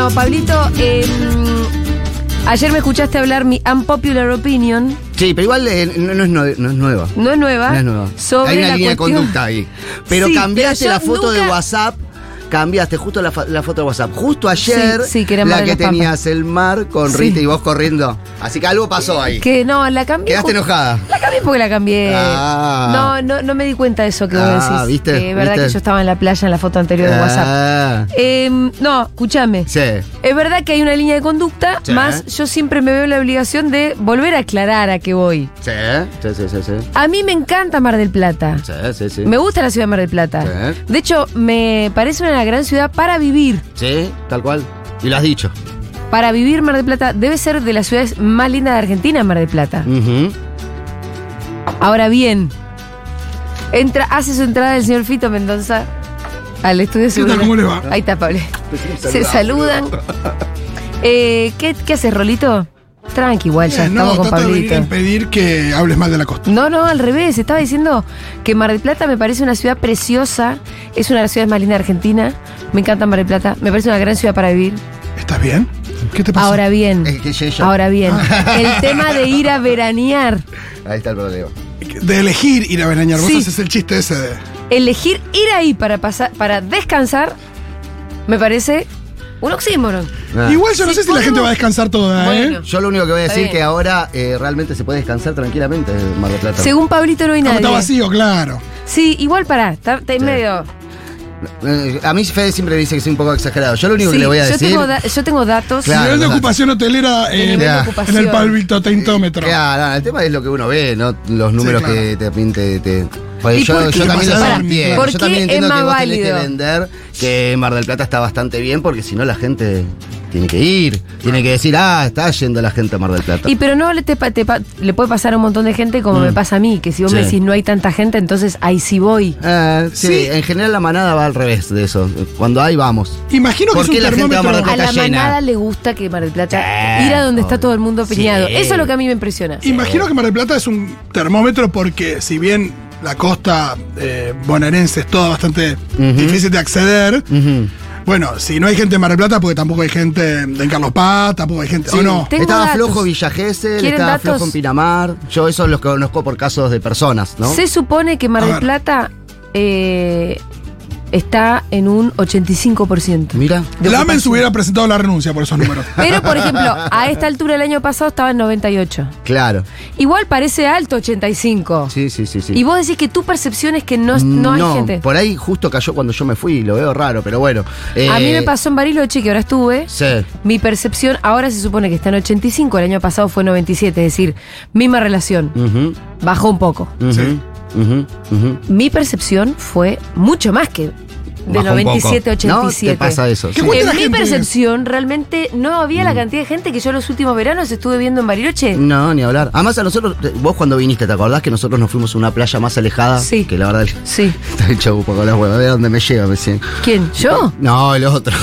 Bueno, Pablito, eh, ayer me escuchaste hablar mi unpopular opinion, Sí, pero igual eh, no, no es nue- no es nueva. no es nueva, No es nueva. sobre Hay una la línea cuestión- de conducta ahí. Pero Sí, cambiaste pero yo la foto de nunca- WhatsApp. Cambiaste justo la, foto de WhatsApp. Justo ayer, Sí, sí, que la que tenías el mar con. Rita y vos corriendo. Así que algo pasó ahí. Que no, la cambié. Quedaste enojada. La cambié porque la cambié. Ah. No, no, no me di cuenta de eso que vos Ah, decís. ¿viste? Es verdad ¿Viste? que yo estaba en la playa en la foto anterior de WhatsApp. Ah, Em, no, escúchame. sí. Es verdad que hay una línea de conducta, más yo siempre me veo la obligación de volver a aclarar a qué voy. Sí, sí, sí, sí, sí. A mí me encanta Mar del Plata. Sí, sí, sí. Me gusta la ciudad de Mar del Plata. De hecho, me parece una gran ciudad para vivir. Sí, tal cual. Y lo has dicho. Para vivir Mar del Plata debe ser de las ciudades más lindas de Argentina, Mar del Plata. Ahora bien, entra, hace su entrada el señor Fito Mendoza al estudio de seguridad. ¿Cómo le va? Ahí está, Pablo. Se saludan. Eh, ¿qué, ¿Qué haces, Rolito? Tranqui, igual, ya no, estamos con de venir a Pablito. impedir que hables mal de la costa. No, no, al revés. Estaba diciendo que Mar del Plata me parece una ciudad preciosa. Es una de las ciudades más lindas de Argentina. Me encanta Mar del Plata. Me parece una gran ciudad para vivir. ¿Estás bien? ¿Qué te pasa? Ahora bien. Es Ahora bien. El tema de ir a veranear. Ahí está el problema. De elegir ir a veranear. Vos Sí. haces el chiste ese de. Elegir ir ahí para pasar, para descansar, me parece un oxímoron. Ah. Igual yo no sé si la gente va a descansar toda, Bueno. ¿eh? Yo lo único que voy a Está decir bien. que ahora eh, realmente se puede descansar tranquilamente en Mar del Plata. Según Pablito no hay Como nadie. está vacío, claro. Sí, igual para, está, está en Sí. medio. Eh, A mí Fede siempre dice que soy un poco exagerado. Yo lo único Sí, que le voy a yo, decir. tengo da- yo tengo datos. Claro, Nivel de ocupación hotelera de en, nivel de ya. ocupación. en el palvito teintómetro. Claro, no, el tema es lo que uno ve, no los números claro. que te pinte. Te, Porque ¿Y yo, yo también lo entiendo. ¿por Yo también es entiendo que más vos tenés que válido? vender que Mar del Plata está bastante bien, porque si no la gente tiene que ir. Tiene que decir, ah, está yendo la gente a Mar del Plata. Y pero no le, te, pa- te pa- le puede pasar a un montón de gente como Mm. me pasa a mí, que si vos me decís no hay tanta gente, entonces ahí sí voy. Ah, sí, Sí. en general la manada va al revés de eso. Cuando hay, vamos. Imagino que ¿Por es un la gente va a Mar del termómetro. A la llena. manada le gusta que Mar del Plata Sí, ir a donde está todo el mundo piñado. Sí. Eso es lo que a mí me impresiona. Imagino que Mar del Plata es un termómetro porque si bien la costa eh, bonaerense es toda bastante difícil de acceder, bueno, si no hay gente en Mar del Plata, porque tampoco hay gente en Carlos Paz, tampoco hay gente. ¿O no? Estaba datos. flojo Villa Gesell, ¿Quieren estaba datos? flojo en Pinamar. Yo eso los conozco por casos de personas, ¿no? Se supone que Mar del. Plata eh, está en un 85%. Mira. Lamens hubiera presentado la renuncia por esos números. Pero, por ejemplo, a esta altura del año pasado estaba en 98. Claro. Igual parece alto 85. Sí, sí, sí, sí. Y vos decís que tu percepción es que no, no hay gente. por ahí justo cayó cuando yo me fui, lo veo raro, pero bueno. A mí Eh, me pasó en Bariloche, que ahora estuve. Sí. Mi percepción ahora se supone que está en 85, el año pasado fue 97, es decir, misma relación. Ujú, Bajó un poco. Sí. Mi percepción fue mucho más que de Bajó un 97 a poco. ¿No? 87. ¿Te pasa eso? Qué Sí. En mi percepción, realmente no había la cantidad de gente que yo los últimos veranos estuve viendo en Bariloche. No, ni hablar. Además, a nosotros, vos cuando viniste, ¿te acordás que nosotros nos fuimos a una playa más alejada? Sí. Que la verdad, Sí. está hecho un poco las huevas. A ver dónde me lleva, me decían. ¿Quién? ¿Yo? No, el otro.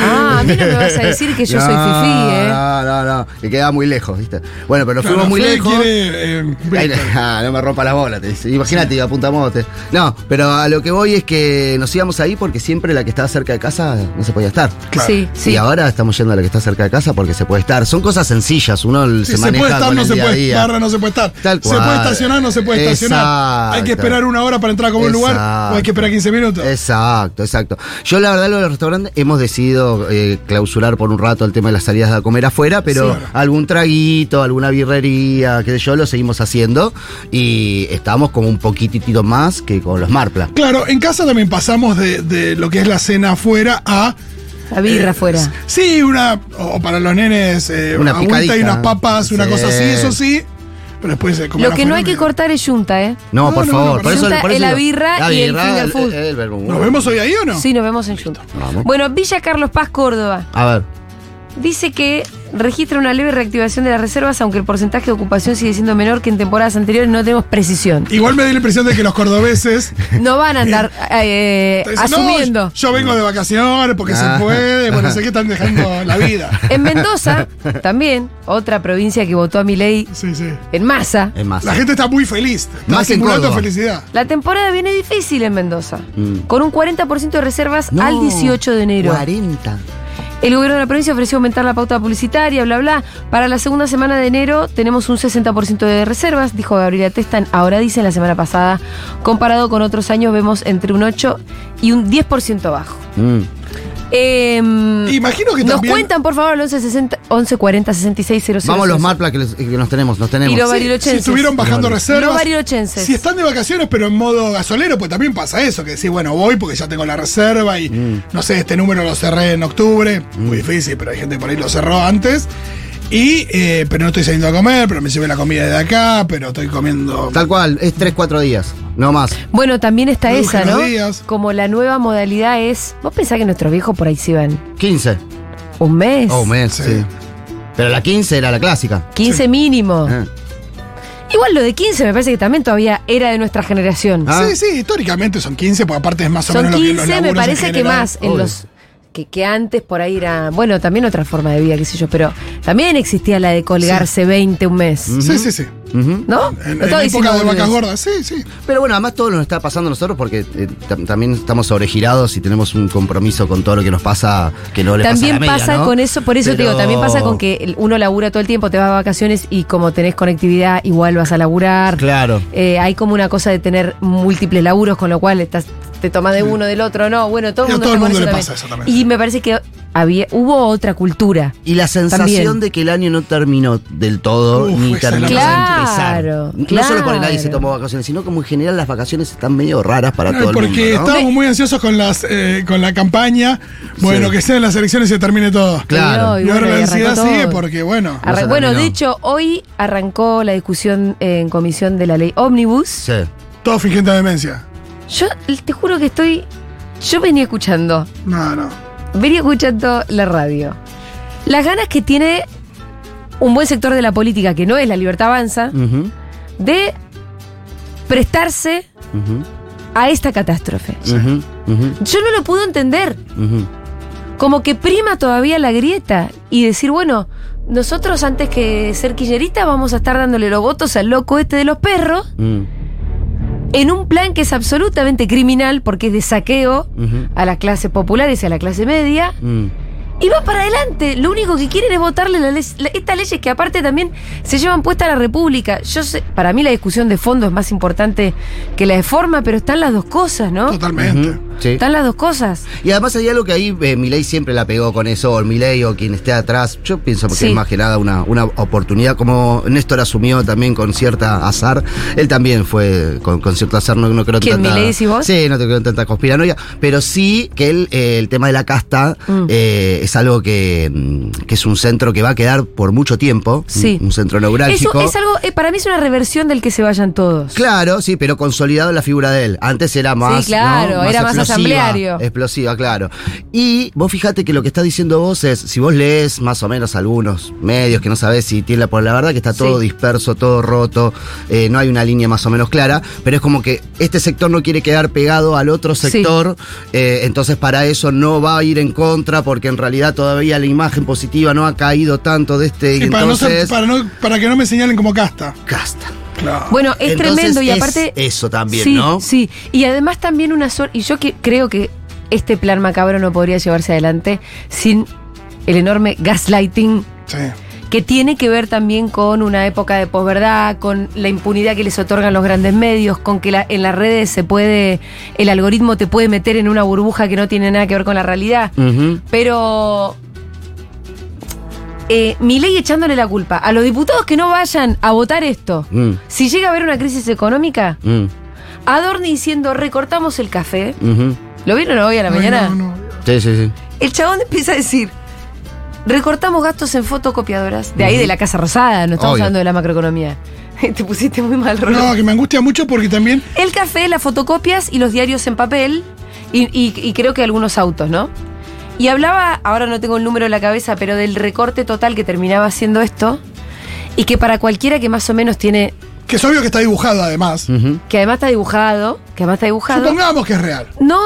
Ah, a mí no me vas a decir que yo soy No, fifí, ¿eh? No, no, no. Que quedaba muy lejos, ¿viste? Bueno, pero nos fuimos Claro, muy Fede lejos. quiere, eh, Ay, ah, no me rompa la bola, te dice. Imagínate, iba a punta mote. No, pero a lo que voy es que nos íbamos ahí porque siempre la que estaba cerca de casa no se podía estar. Claro. Sí, sí. Y ahora estamos yendo a la que está cerca de casa porque se puede estar. Son cosas sencillas, uno Si se se, maneja puede estar, con no el se día puede día. estar, no se puede estar. Tal Se puede estacionar, no se puede estacionar. Hay que esperar una hora para entrar a un lugar o hay que esperar 15 minutos. Exacto, exacto. Yo la verdad lo del restaurante hemos decidido eh, clausurar por un rato el tema de las salidas a comer afuera, pero Sí. algún traguito, alguna birrería, qué sé yo, lo seguimos haciendo y estamos como un poquitito más que con los Marpla. Claro, en casa también pasamos de, de lo que es la cena afuera a. La birra eh, afuera. Sí, una. O para los nenes, eh, Una una agüita y unas papas, una Sí. cosa así, eso sí. Pero después se Lo que no hay que cortar es yunta, ¿eh? No, No, por no, favor. no, por eso, por eso es la birra y el finger el- food. el vermouth. ¿Nos vemos hoy ahí o no? Sí, nos vemos en Junta. Vamos. Bueno, Villa Carlos Paz, Córdoba. A ver. Dice que registra una leve reactivación de las reservas, aunque el porcentaje de ocupación sigue siendo menor que en temporadas anteriores, no tenemos precisión. Igual me da la impresión de que los cordobeses. No van a andar eh, dicen, "No, asumiendo. yo vengo de vacaciones porque Ah. se puede, porque sé que están dejando la vida. En Mendoza, también, otra provincia que votó a mi ley Sí, sí. en masa. Es más. La gente está muy feliz. Está Más en simulando Córdoba. felicidad. La temporada viene difícil en Mendoza, Mm. con un 40% de reservas No, al 18 de enero. 40. El gobierno de la provincia ofreció aumentar la pauta publicitaria, bla, bla. Para la segunda semana de enero tenemos un 60% de reservas, dijo Gabriela Testan. Ahora dicen la semana pasada, comparado con otros años, vemos entre un 8 y un 10% bajo. Mm. Em, Imagino que nos también- cuentan, por favor, al 11 60 11 40 66 00. Vamos los Marpla que, les- que nos tenemos, nos tenemos. Y los Sí, barilochenses. si estuvieron bajando reservas. Los. Si están de vacaciones, pero en modo gasolero, pues también pasa eso, que decís, bueno, voy porque ya tengo la reserva y Mm. no sé, este número lo cerré en octubre. Muy difícil, pero hay gente que por ahí lo cerró antes. Y, eh, pero no estoy saliendo a comer, pero me llevé la comida de acá, pero estoy comiendo. Tal cual, es 3-4 días, no más. Bueno, también está Reduje esa, ¿no? días. Como la nueva modalidad es. ¿Vos pensás que nuestros viejos por ahí se iban 15. un mes? Oh, mes, Sí. sí. Pero la 15 era la clásica. 15 mínimo. Eh. Igual lo de 15 me parece que también todavía era de nuestra generación. Ah. Sí, sí, históricamente son 15, porque aparte es más o Son menos lo que los 15, me parece que más en obvio. los que, que antes por ahí era, bueno, también otra forma de vida, qué sé yo, pero también existía la de colgarse 20 un mes, Sí, sí, sí. ¿no? En, No en época de vacas gordas, sí, sí. Pero bueno, además todo nos está pasando a nosotros porque eh, tam- también estamos sobregirados y tenemos un compromiso con todo lo que nos pasa que no le También pasa a la media, pasa ¿no? con eso, por eso te digo, también pasa con que uno labura todo el tiempo, te vas de vacaciones y como tenés conectividad, igual vas a laburar. Claro. Eh, hay como una cosa de tener múltiples laburos, con lo cual estás, te tomas de uno, del otro, no, bueno, todo mundo, todo el mundo le pasa eso también. Y me parece que había, hubo otra cultura. Y la sensación También. de que el año no terminó del todo, Uf, ni terminó de empezar. Claro, No solo porque nadie se tomó vacaciones, sino como en general las vacaciones están medio raras para No, todo el porque mundo. ¿no? estábamos muy ansiosos con las eh, con la campaña. Bueno, Sí. que sean las elecciones y se termine todo. Claro. Y Y ahora bueno, la ansiedad sigue porque, bueno. Arran- bueno, de hecho, hoy arrancó la discusión en comisión de la ley Omnibus. Sí. Todo fingiendo demencia. Yo te juro que estoy. Yo venía escuchando, No, no. venía escuchando la radio. Las ganas que tiene un buen sector de la política, que no es la libertad avanza, de prestarse a esta catástrofe. Yo no lo puedo entender. Como que prima todavía la grieta y decir, bueno, nosotros antes que ser quilleristas vamos a estar dándole los votos al loco este de los perros Mm, en un plan que es absolutamente criminal porque es de saqueo a las clases populares y a la clase media. mm. Y va para adelante. Lo único que quieren es votarle la ley- la- estas leyes que aparte también se llevan puesta a la República. Yo sé, para mí la discusión de fondo es más importante que la de forma, pero están las dos cosas, ¿no? Totalmente. Sí. Están las dos cosas. Y además hay algo que ahí eh, Milei siempre la pegó con eso, o Milei o quien esté atrás. Yo pienso que Sí. es más que nada una, una oportunidad, como Néstor asumió también con cierta azar. Él también fue con, con cierto azar, no, no creo ¿Quién, tanta. Milei decís vos? Sí, no te creo en tanta conspiranoia. Pero sí que él, eh, el tema de la casta Mm. eh, es algo que, mm, que es un centro que va a quedar por mucho tiempo. Sí. Un, un centro Eso neurálgico. es algo, eh, para mí es una reversión del que se vayan todos. Claro, sí, pero consolidado en la figura de él. Antes era más. claro, ¿no? era más asambleario. Explosiva, claro. Y vos fíjate que lo que está diciendo vos es, si vos lees más o menos algunos medios que no sabés si tiene la, por la verdad que está todo Sí. disperso, todo roto, eh, no hay una línea más o menos clara, pero es como que este sector no quiere quedar pegado al otro Sí. sector, eh, entonces para eso no va a ir en contra, porque en realidad todavía la imagen positiva no ha caído tanto de este. Y y para, no ser- entonces. para, no- para que no me señalen como casta. Casta. Claro. Bueno, es Entonces tremendo y es aparte. eso también, sí, ¿no? Sí, y además también una suerte. Y yo que, creo que este plan macabro no podría llevarse adelante sin el enorme gaslighting Sí. que tiene que ver también con una época de posverdad, con la impunidad que les otorgan los grandes medios, con que la- en las redes se puede, el algoritmo te puede meter en una burbuja que no tiene nada que ver con la realidad. Pero eh, mi ley echándole la culpa a los diputados que no vayan a votar esto. Mm, Si llega a haber una crisis económica, mm, Adorni diciendo recortamos el café. ujú. ¿Lo vieron hoy a la Ay, mañana? no, no. Sí, sí, sí. El chabón empieza a decir, recortamos gastos en fotocopiadoras. De ahí de la Casa Rosada, no estamos Obvio. hablando de la macroeconomía. Te pusiste muy mal, Rolo. No, que me angustia mucho porque también. El café, las fotocopias y los diarios en papel y, y- y creo que algunos autos, ¿no? Y hablaba, ahora no tengo el número en la cabeza, pero del recorte total que terminaba haciendo esto y que para cualquiera que más o menos tiene, Que es obvio que está dibujado además. Que además está dibujado, que además está dibujado, Supongamos que es real. no,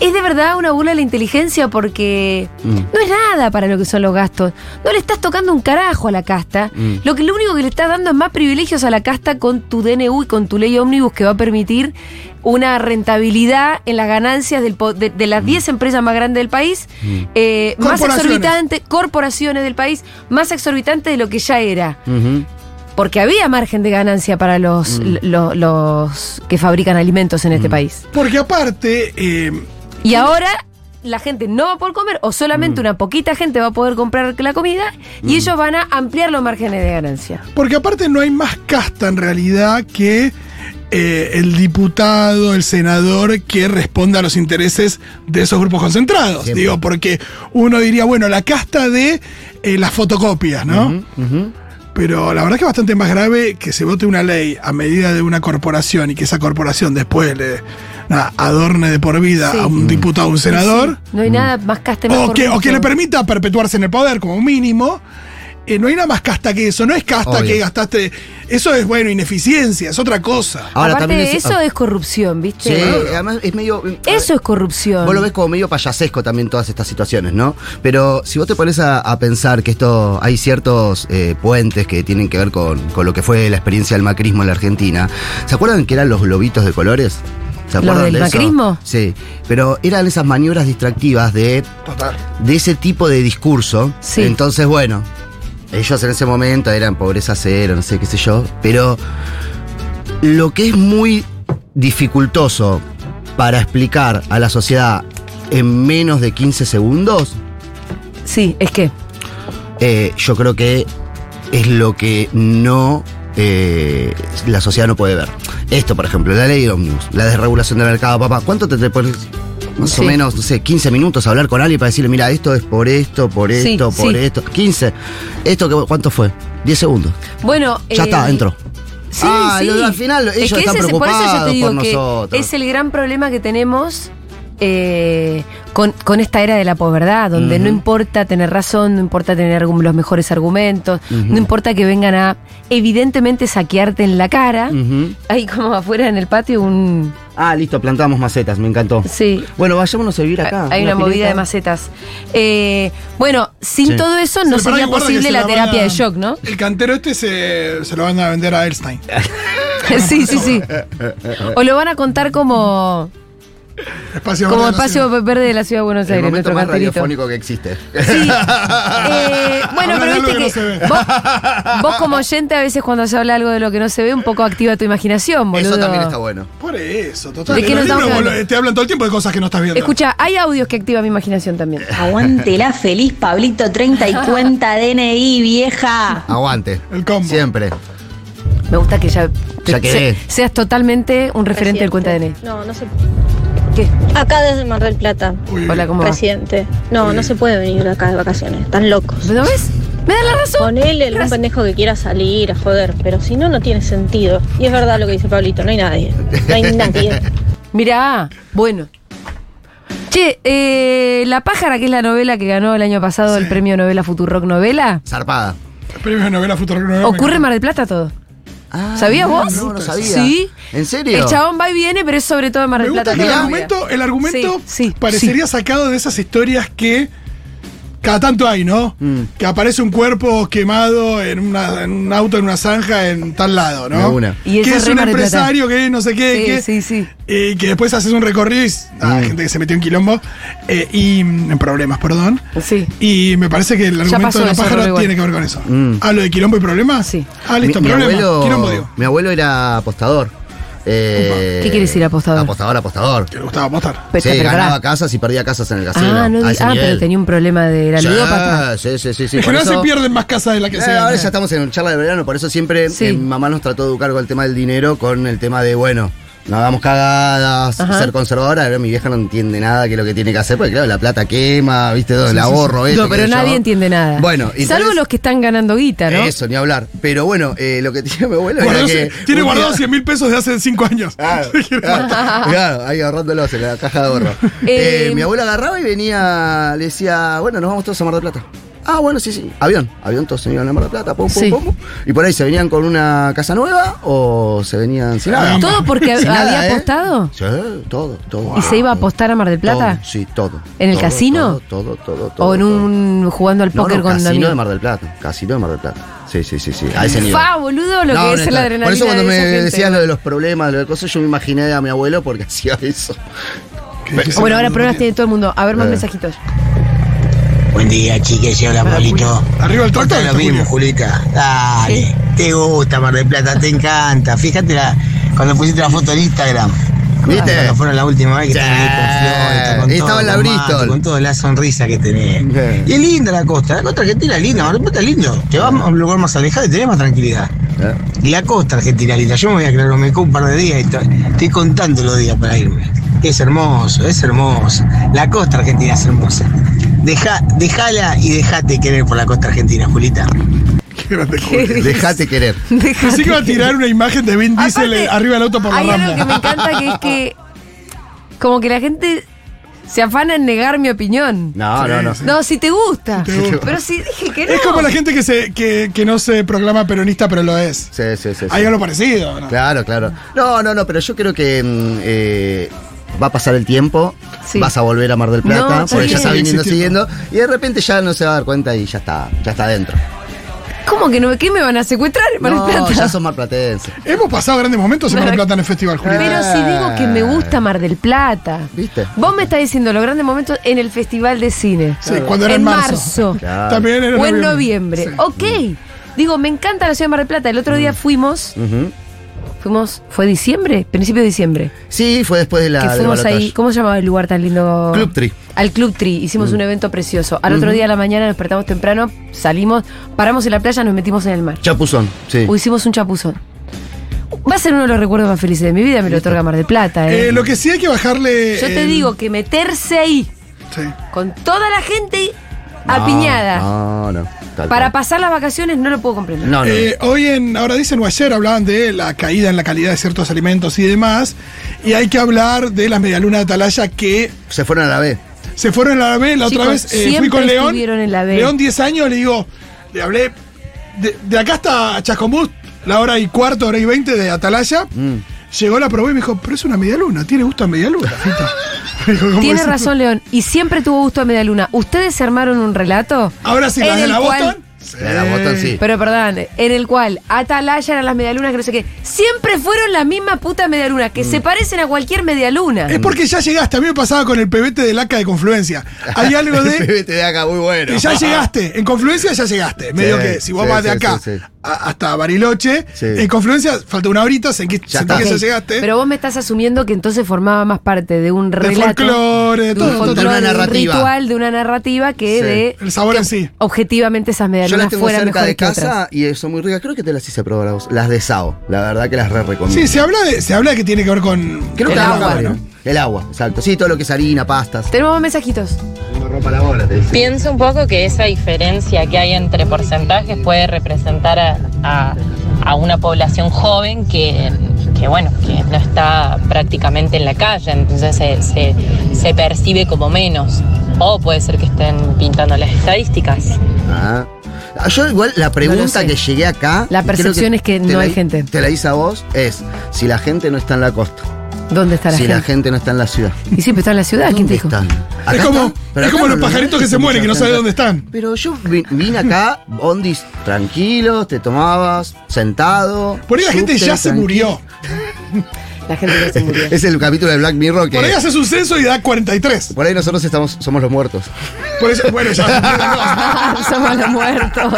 es de verdad una burla de la inteligencia porque Mm. no es nada para lo que son los gastos. No le estás tocando un carajo a la casta. Mm. Lo que lo único que le estás dando es más privilegios a la casta con tu DNU y con tu ley ómnibus que va a permitir una rentabilidad en las ganancias del de, de las 10 empresas más grandes del país, eh, más exorbitante, corporaciones del país, más exorbitante de lo que ya era. Porque había margen de ganancia para los, Mm. lo- los que fabrican alimentos en este país. Porque aparte, eh, Y ahora la gente no va a poder comer o Mm. solamente una poquita gente va a poder comprar la comida y ellos van a ampliar los márgenes de ganancia. porque aparte no hay más casta en realidad que eh, el diputado, el senador que responda a los intereses de esos grupos concentrados. Siempre. Digo, porque uno diría, bueno, la casta de eh, las fotocopias, ¿no? Pero la verdad que es bastante más grave que se vote una ley a medida de una corporación y que esa corporación después le nada, adorne de por vida Sí. a un diputado o un senador. No hay nada más caste más O que, o que le permita perpetuarse en el poder como mínimo. Eh, no hay nada más casta que eso, no es casta Obvio. que gastaste. Eso es, bueno, ineficiencia, es otra cosa. Ahora Aparte también de es- eso es corrupción, ¿viste? Sí, además es medio. Eso es corrupción. Vos lo ves como medio payasesco también todas estas situaciones, ¿no? Pero si vos te pones a, a pensar que esto hay ciertos eh, puentes que tienen que ver con, con lo que fue la experiencia del macrismo en la Argentina. ¿Se acuerdan que eran los globitos de colores? ¿Se ¿Los acuerdan del de eso? macrismo? Sí, pero eran esas maniobras distractivas de, Total. de ese tipo de discurso. Sí. Entonces, bueno, ellos en ese momento eran pobreza cero, no sé qué sé yo, pero lo que es muy dificultoso para explicar a la sociedad en menos de 15 segundos, Sí, es que. eh, yo creo que es lo que no eh, la sociedad no puede ver. Esto, por ejemplo, la ley de ómnibus, la desregulación del mercado, papá, ¿cuánto te, te pones? Más Sí. o menos, no sé, 15 minutos a hablar con alguien para decirle, mira, esto es por esto, por Sí, esto, por sí. esto. 15. ¿Esto cuánto fue? 10 segundos. Bueno. Ya eh, está, entró. Sí, Ah, al final, Es ellos que están ese es- por eso yo te preocupados digo por que nosotros. es el gran problema que tenemos eh, con, con esta era de la posverdad, donde no importa tener razón, no importa tener los mejores argumentos, no importa que vengan a evidentemente saquearte en la cara. Hay como afuera en el patio un... Ah, listo, plantamos macetas, me encantó. Sí. Bueno, vayámonos a vivir acá. Hay una, movida pileta. de macetas. Eh, bueno, sin Sí. todo eso no sería posible se la terapia a- de shock, ¿no? El cantero este se, se lo van a vender a Einstein. sí, sí, sí. O lo van a contar como, Espacio como Verde espacio Ciudad. verde de la ciudad de Buenos El Aires, momento nuestro más canterito. radiofónico que existe. Sí. Eh, bueno, Habla pero viste que que, no se ve. vos, vos como oyente a veces cuando se habla algo de lo que no se ve, un poco activa tu imaginación, boludo. Eso también está bueno. Por eso, total. Te hablan todo el tiempo de cosas que no estás viendo. Escucha, hay audios que activan mi imaginación también. Aguante la feliz Pablito 30 y cuenta DNI, vieja. Aguante. El combo. Siempre. Me gusta que ya, seas totalmente un referente del cuenta de N. No, no se ¿Qué? Acá desde Mar del Plata, Uy, Hola, ¿cómo va? presidente. No, no se puede venir acá de vacaciones. Están locos. ¿No ves? ¿Me da la razón? Ponele algún pendejo que quiera salir a joder, pero si no, no tiene sentido. Y es verdad lo que dice Pablito, no hay nadie. No hay nadie. Mirá, bueno. Che, eh, La Pájara, que es la novela que ganó el año pasado el premio novela Futurock Novela, Zarpada. Premios de novela Futuro Novela. ocurre en Mar del Plata todo. Ah, ¿Sabías vos? No, no sabía. Sí. ¿En serio? El chabón va y viene, pero es sobre todo en Mar Me del gusta Plata. que el argumento, el argumento Sí, sí, parecería sacado de esas historias que cada tanto hay, ¿no? Mm. Que aparece un cuerpo quemado en, una- en un auto en una zanja en tal lado, ¿no? una. Y que es un empresario que no sé qué, Sí, que, sí, sí. eh, que después haces un recorrido y ah, Mm. hay gente que se metió en quilombo eh, y mm, en problemas, perdón. Sí. Y me parece que el argumento de la pájara tiene que ver con eso. Mm. ¿Hablo de quilombo y problemas? Sí. Ah, listo, mi, mi problema. abuelo, Quilombo, digo. mi abuelo era apostador. Eh, ¿Qué quiere decir apostador? Apostador, apostador. Que le gustaba apostar. Pero, Sí, pero pará. ganaba casas y perdía casas en el casino. Ah, no, ah, nivel. pero tenía un problema de la Sí, ludópata. Sí, sí, sí. sí En por general eso- se pierden más casas de las que Eh, se ahora ya estamos en charla de verano, por eso siempre Sí. eh, mi mamá nos trató de educar con el tema del dinero, con el tema de, bueno, no hagamos cagadas, Ajá. ser conservadora. Pero mi vieja no entiende nada que es lo que tiene que hacer, porque claro, la plata quema, ¿viste? Todo el ahorro, esto, No, pero yo. nadie entiende nada. Bueno, y Salvo entonces- los que están ganando guita, ¿no? Eso, ni hablar. Pero bueno, eh, lo que tenía mi abuelo Guardó- que. tiene día- guardado 100 mil pesos de hace 5 años. Claro, claro, ahí ahorrándolos en la caja de ahorro. Eh, Eh, mi abuelo agarraba y venía, le decía, bueno, nos vamos todos a Mar del Plata. Ah, bueno, sí, sí. Avión. Avión, todos se iban a Mar del Plata, pum, pum, Sí. pum. Y por ahí se venían con una casa nueva o se venían sin nada. ¿Todo porque Sin había nada, ¿eh? apostado? Sí, todo, todo. ¿Y se iba a apostar a Mar del Plata? Todo, sí, todo. ¿En el Todo, casino? Todo, todo, todo. todo ¿O en todo. un jugando al No, póker no, con casino de Mar del Plata. Casino de Mar del Plata. Sí, sí, sí, sí. A ese nivel. Fa, boludo, lo No, que no es la adrenalina. Por eso cuando de me decías lo de los problemas, lo de cosas, yo me imaginé a mi abuelo porque hacía eso. Bueno, ahora problemas tiene todo el mundo. A ver más Eh. mensajitos. Buen día, chiques. Hola, Pablito. Arriba el tractor, lo mismo. Julita. Dale. Te gusta Mar del Plata, te encanta. Fíjate la, cuando pusiste la foto en Instagram. ¿Viste? Cuando fueron la última vez que te vi con Flor, con todo, la Bristol. Con toda la sonrisa que tenés. Y es linda la costa. La costa argentina es linda. Mar del Plata es lindo. Te vas a un lugar más alejado y tenés más tranquilidad. Y la costa argentina es linda. Yo me voy a con Mecó un par de días y to- estoy contando los días para irme. Es hermoso, es hermoso. La costa argentina es hermosa. Deja, dejala y dejate querer por la costa argentina, Julita. Qué grande Julio. Dejate querer. Pensé que iba a tirar una imagen de Vin Diesel Aparte, eh, arriba del auto por la Hay algo que me encanta que es que. Como que la gente se afana en negar mi opinión. No, no, no. No, si te gusta. Si te gusta. Pero si dije que no. Es como la gente que, se, que, que no se proclama peronista, pero lo es. Sí, sí, sí. sí. Hay algo parecido. ¿no? Claro, claro. No, no, no, pero yo creo que mm, eh, va a pasar el tiempo, Sí. vas a volver a Mar del Plata, No, porque ya está viniendo Sí, siguiendo, y de repente ya no se va a dar cuenta y ya está, ya está adentro. ¿Cómo que no? ¿Qué me van a secuestrar en Mar del No, Plata? ya son marplatenses. Hemos pasado grandes momentos en Mar del Plata en el festival, Julio. Pero si digo que me gusta Mar del Plata. ¿Viste? Vos me estás diciendo los grandes momentos en el Festival de Cine. Sí, cuando era en marzo. Claro. También era O en noviembre. Sí. Ok. Digo, me encanta la ciudad de Mar del Plata. El otro Mm. día fuimos. Fuimos. ¿Fue diciembre? Principio de diciembre. Sí, fue después de la. que fuimos ahí. ¿Cómo se llamaba el lugar tan lindo? Club Tree. Al Club Tree. Hicimos un evento precioso. Al otro día a la mañana nos despertamos temprano, salimos, paramos en la playa, nos metimos en el mar. Chapuzón, sí. O hicimos un chapuzón. Va a ser uno de los recuerdos más felices de mi vida, me lo otorga Mar del Plata. ¿eh? Eh, lo que sí hay que bajarle. Yo te digo que meterse ahí Sí. con toda la gente apiñada No, no. tal para cual. pasar las vacaciones no lo puedo comprender. No, no. Eh, hoy en, ahora dicen o ayer hablaban de la caída en la calidad de ciertos alimentos y demás. Y hay que hablar de las medialunas de Atalaya que Se fueron a la B. se fueron a la B. La otra vez eh, fui con León. estuvieron en la B. León 10 años, le digo, le hablé. De, de acá hasta Chascomús, la hora y cuarto, hora y veinte de Atalaya. Mm. Llegó, la probé y me dijo, pero es una medialuna, tiene gusto a medialuna, Fito. Me dijo, ¿cómo Tiene razón, León. Y siempre tuvo gusto a media luna. ¿Ustedes se armaron un relato? Ahora sí, en las de la cual- Boston. De la sí. Pero perdón, en el cual Atalaya eran las medialunas que no sé qué. Siempre fueron la misma puta medialuna, que Mm. se parecen a cualquier medialuna. Es porque ya llegaste. A mí me pasaba con el pebete del ACA de Confluencia. Hay algo de. Te de acá muy bueno. que ya llegaste. En Confluencia ya llegaste. Medio que si vos sí, vas de sí, acá sí, sí. a- hasta Bariloche, Sí. en Confluencia falta una horita, se, se Ya que ya llegaste. Pero vos me estás asumiendo que entonces formaba más parte de un de relato. folclore, de de todo, un de una de un narrativa. ritual, de una narrativa que Sí. de El sabor que en sí. objetivamente esas Yo medialunas las tengo cerca de casa y son muy ricas. Creo que te las hice probar a vos. Las de Sao. La verdad que las re recomiendo. Sí, se habla, de, se habla de que tiene que ver con. Creo El que agua, agua, ¿no? El agua, exacto. Sí, todo lo que es harina, pastas. Tenemos más mensajitos. No rompa la bola, te dice. Pienso un poco que esa diferencia que hay entre porcentajes puede representar a, a- a una población joven que, que, bueno, que no está prácticamente en la calle, entonces se, se- se percibe como menos. O puede ser que estén pintando las estadísticas. Ah. Ah, Yo igual la pregunta que llegué acá. La percepción es que no hay gente. Te la hice a vos, es si la gente no está en la costa, ¿Dónde está la si gente? la gente no está en la ciudad. Y siempre está en la ciudad, ¿quién te ¿Dónde dijo? están? Es como, es como no los lo- pajaritos que se mueren, que no sabe gente. dónde están. Pero yo vi- vine acá, bondis tranquilos, te tomabas, sentado. Por ahí la gente ya se murió. La gente ya se murió. Es el capítulo de Black Mirror que. Por ahí haces un censo y da 43. por ahí nosotros estamos, somos los muertos. Por eso, bueno, ya. Somos los muertos.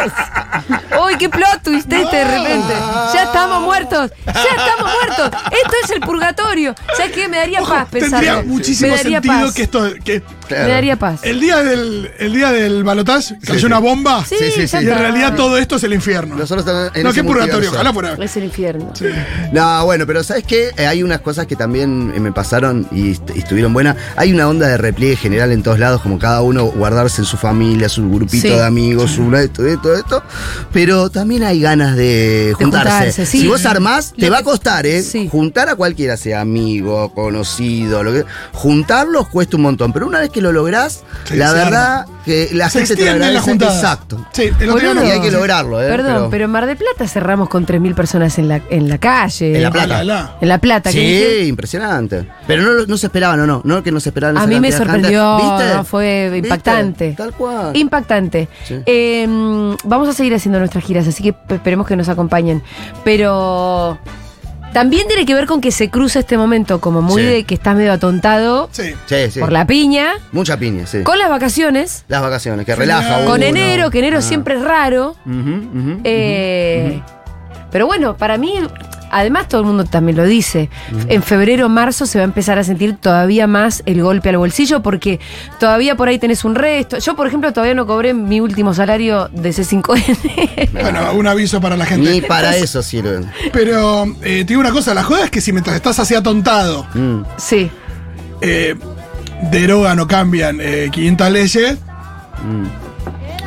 Uy, qué plot twist este de repente. Ya estamos muertos. Ya estamos muertos. Esto es el purgatorio. ¿Sabes qué? Me daría Ojo, paz pensarlo. tendría muchísimo Me daría sentido paz. que esto. Que Claro. Me daría paz. el día del, el día del balotaje cayó sí. una bomba. Sí, Sí, sí. Y en realidad todo esto es el infierno. Nosotros estamos en no, qué purgatorio, ojalá fuera. Es el infierno. No, bueno, pero ¿sabes qué? Eh, hay unas cosas que también eh, me pasaron y, est- y estuvieron buenas. Hay una onda de repliegue general en todos lados, como cada uno guardarse en su familia, su grupito Sí. de amigos, su esto, esto, esto. Pero también hay ganas de juntarse. juntarse, sí. Si vos armás, te va a costar, ¿eh? Sí. Juntar a cualquiera, sea amigo, conocido, lo que. Juntarlos cuesta un montón. Pero una vez que que lo lográs, Sí, la verdad que la Se gente te agradece. juntadas. Exacto. Sí, el otro día Boludo. Y no- hay que lograrlo, ¿eh? Perdón, pero, en Mar del Plata cerramos con 3.000 personas en la, en la calle. En La Ah, Plata. la, la. En La Plata. que. Sí, impresionante. Pero no, no se esperaban, ¿o no? No que no se esperaban A mí me de sorprendió, ¿Viste? no, fue ¿Viste? impactante. Tal cual. Impactante. Sí. Eh, vamos a seguir haciendo nuestras giras, así que esperemos que nos acompañen. Pero también tiene que ver con que se cruza este momento como muy Sí. de que estás medio atontado Sí. Sí, sí. por la piña, Mucha piña, sí. con las vacaciones, Las vacaciones, que Sí, relaja. con uno. con enero, que enero Ah. siempre es raro. Ujú, ujú, Eh, Pero bueno, para mí, además todo el mundo también lo dice, en febrero, marzo se va a empezar a sentir todavía más el golpe al bolsillo porque todavía por ahí tenés un resto. Yo, por ejemplo, todavía no cobré mi último salario de C5N. Bueno, un aviso para la gente. Ni para eso sirven. Pero eh, te digo una cosa, la joda es que si mientras estás así atontado, Mm. sí. eh, derogan o cambian eh, 500 leyes,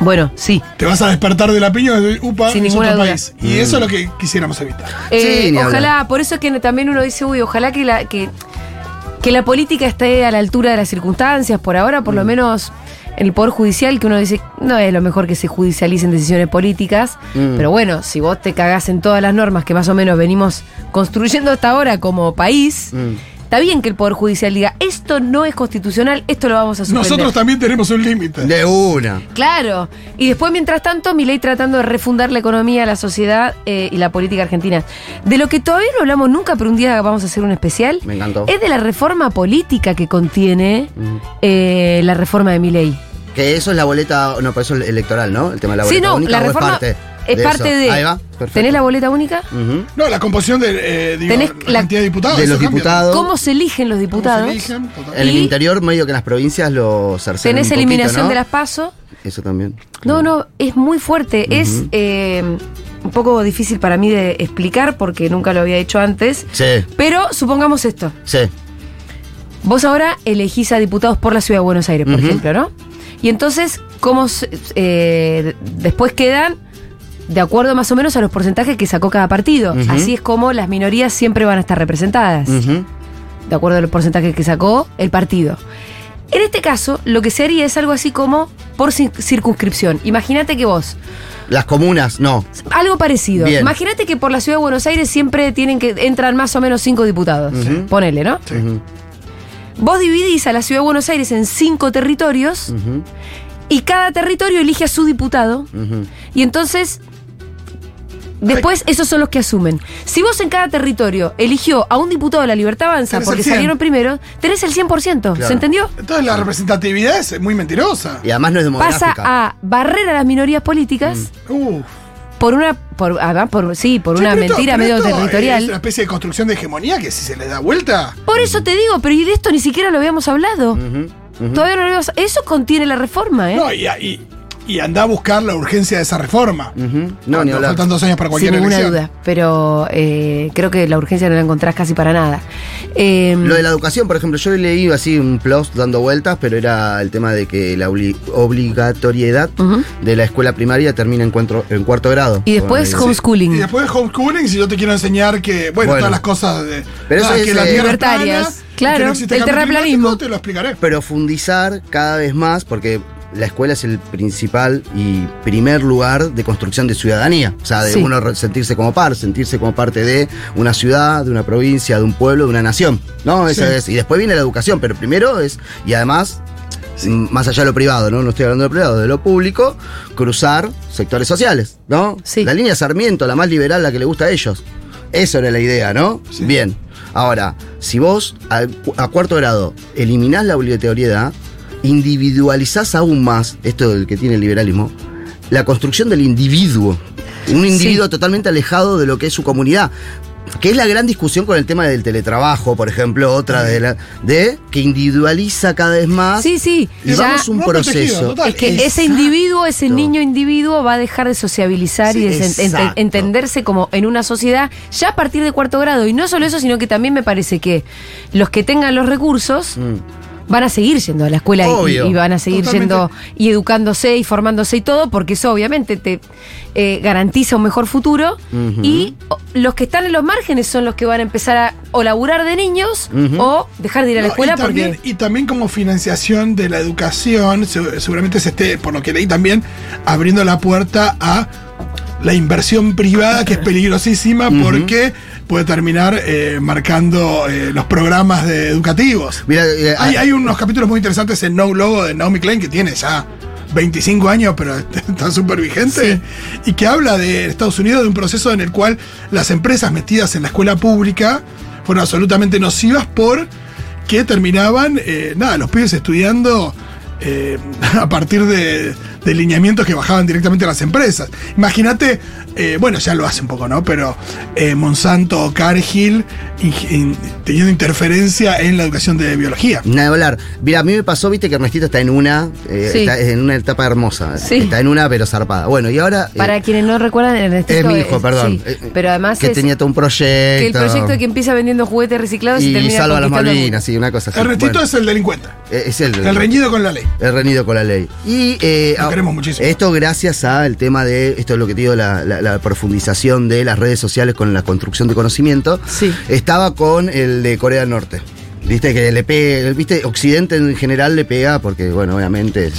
Bueno, sí. te vas a despertar de la piña y upa, Sin es otro duda. país. Y eso es lo que quisiéramos evitar. Eh, Sí, ni ojalá, por eso es que también uno dice, uy, ojalá que la, que, que la política esté a la altura de las circunstancias, por ahora, por lo menos en el Poder Judicial, que uno dice, no es lo mejor que se judicialicen decisiones políticas, Mm. pero bueno, si vos te cagás en todas las normas que más o menos venimos construyendo hasta ahora como país, Mm. Está bien que el Poder Judicial diga, esto no es constitucional, esto lo vamos a suspender. Nosotros también tenemos un límite. De una. Claro. Y después, mientras tanto, mi ley tratando de refundar la economía, la sociedad eh, y la política argentina. De lo que todavía no hablamos nunca, pero un día vamos a hacer un especial, Me encantó. es de la reforma política que contiene Mm. eh, la reforma de mi ley. Que eso es la boleta, no, pero eso es electoral, ¿no? El tema de la Sí, boleta no, única, la ¿o es reforma parte es de parte eso? de... Ahí va, perfecto. ¿Tenés la boleta única? No, la composición de eh, digo, Tenés la la- cantidad de diputados. De los cambia. diputados. ¿Cómo se eligen los ¿Cómo se diputados? eligen? En el interior, medio que en las provincias lo cercenan Tenés un poquito, eliminación ¿no? de las PASO. Eso también. No, no, es muy fuerte. Es eh, un poco difícil para mí de explicar porque nunca lo había hecho antes. Sí, Pero supongamos esto. sí. Vos ahora elegís a diputados por la ciudad de Buenos Aires, por ejemplo, ¿no? Y entonces, ¿cómo se- eh, después quedan de acuerdo más o menos a los porcentajes que sacó cada partido? Así es como las minorías siempre van a estar representadas, de acuerdo a los porcentajes que sacó el partido. En este caso, lo que se haría es algo así como por cir- circunscripción. Imagínate que vos, Las comunas, no. algo parecido. Imagínate que por la ciudad de Buenos Aires siempre tienen que entran más o menos cinco diputados. Ujú. Ponele, ¿no? Ujú. Vos dividís a la ciudad de Buenos Aires en cinco territorios y cada territorio elige a su diputado y entonces después esos son los que asumen. Si vos en cada territorio eligió a un diputado de la Libertad Avanza Tenés porque el 100. salieron primero, tenés el 100%, Claro. ¿se entendió? Entonces la representatividad es muy mentirosa. Y además no es Pasa demográfica. a barrer a las minorías políticas Uf. por una por, además por sí, por una pero mentira pero medio esto territorial. Es una especie de construcción de hegemonía que si se le da vuelta. Por eso te digo, pero y de esto ni siquiera lo habíamos hablado. Ujú. Todavía no lo habíamos Eso contiene la reforma, ¿eh? No, y, y, y anda a buscar la urgencia de esa reforma. Ujú. No, Cuando ni hablar. faltan dos años para Sin cualquier ninguna elección. duda, pero eh, creo que la urgencia no la encontrás casi para nada. Eh, Lo de la educación, por ejemplo, yo leí así un plus dando vueltas, pero era el tema de que la obli- obligatoriedad de la escuela primaria termina en, cuatro- en cuarto grado. Y después Bueno, homeschooling. Y después homeschooling, si yo te quiero enseñar que, bueno, Bueno. todas las cosas de. Pero eso ah, es, que la tierra Libertarias, plana, claro, que no el terraplanismo. Te lo explicaré. profundizar cada vez más, porque la escuela es el principal y primer lugar de construcción de ciudadanía. O sea, de Sí. uno sentirse como par, sentirse como parte de una ciudad, de una provincia, de un pueblo, de una nación. ¿No? Eso Sí. es. Y después viene la educación, pero primero es. Y además. Más allá de lo privado, ¿no? No estoy hablando de lo privado, de lo público, cruzar sectores sociales, ¿no? Sí. La línea Sarmiento, la más liberal, la que le gusta a ellos. Eso era la idea, ¿no? Bien. Ahora, si vos a, a cuarto grado eliminás la obligatoriedad, individualizás aún más, esto del que tiene el liberalismo, la construcción del individuo. Un individuo totalmente alejado de lo que es su comunidad. Que es la gran discusión con el tema del teletrabajo, por ejemplo, otra de la. de que individualiza cada vez más. Sí, sí. Y ya- vamos un proceso. es que ese individuo, ese niño individuo va a dejar de sociabilizar y de entenderse como en una sociedad ya a partir de cuarto grado. Y no solo eso, sino que también me parece que los que tengan los recursos Mm. Van a seguir yendo a la escuela y- Obvio. y, van a seguir Totalmente. yendo y educándose y formándose y todo, porque eso obviamente te eh, garantiza un mejor futuro. Y los que están en los márgenes son los que van a empezar a o laburar de niños o dejar de ir a la No, escuela y también, porque. y también como financiación de la educación, se- seguramente se esté, por lo que leí también, abriendo la puerta a la inversión privada, que es peligrosísima porque puede terminar eh, marcando eh, los programas de educativos. Mira, eh, Hay, ah, hay unos capítulos muy interesantes en No Logo de Naomi Klein que tiene ya 25 años, pero está súper vigente. Y que habla de Estados Unidos de un proceso en el cual las empresas metidas en la escuela pública fueron absolutamente nocivas por que terminaban, nada, los pibes estudiando a partir de, de lineamientos que bajaban directamente a las empresas. Imagínate, eh, bueno, ya lo hace un poco, ¿no? Pero eh, Monsanto o Cargill in- teniendo interferencia en la educación de biología. Nada de hablar. Mira, a mí me pasó, viste, que Ernestito está en una, eh, Sí. está en una etapa hermosa. Sí. Está en una, pero zarpada. Bueno, y ahora. eh, Para quienes no recuerdan, Ernestito es mi hijo, perdón. sí, pero además que es tenía todo un proyecto. que el proyecto de que empieza vendiendo juguetes reciclados y, y termina salva a las Malvinas, sí, una cosa así. Ernestito Bueno, es el delincuente, es el, el reñido con la ley. el reñido con la ley. Y eh, queremos muchísimo. Esto gracias al tema de, esto es lo que te digo, la, la- la profundización de las redes sociales con la construcción de conocimiento. Sí. Estaba con el de Corea del Norte. Viste que le pega, viste, Occidente en general le pega, porque bueno, obviamente eh,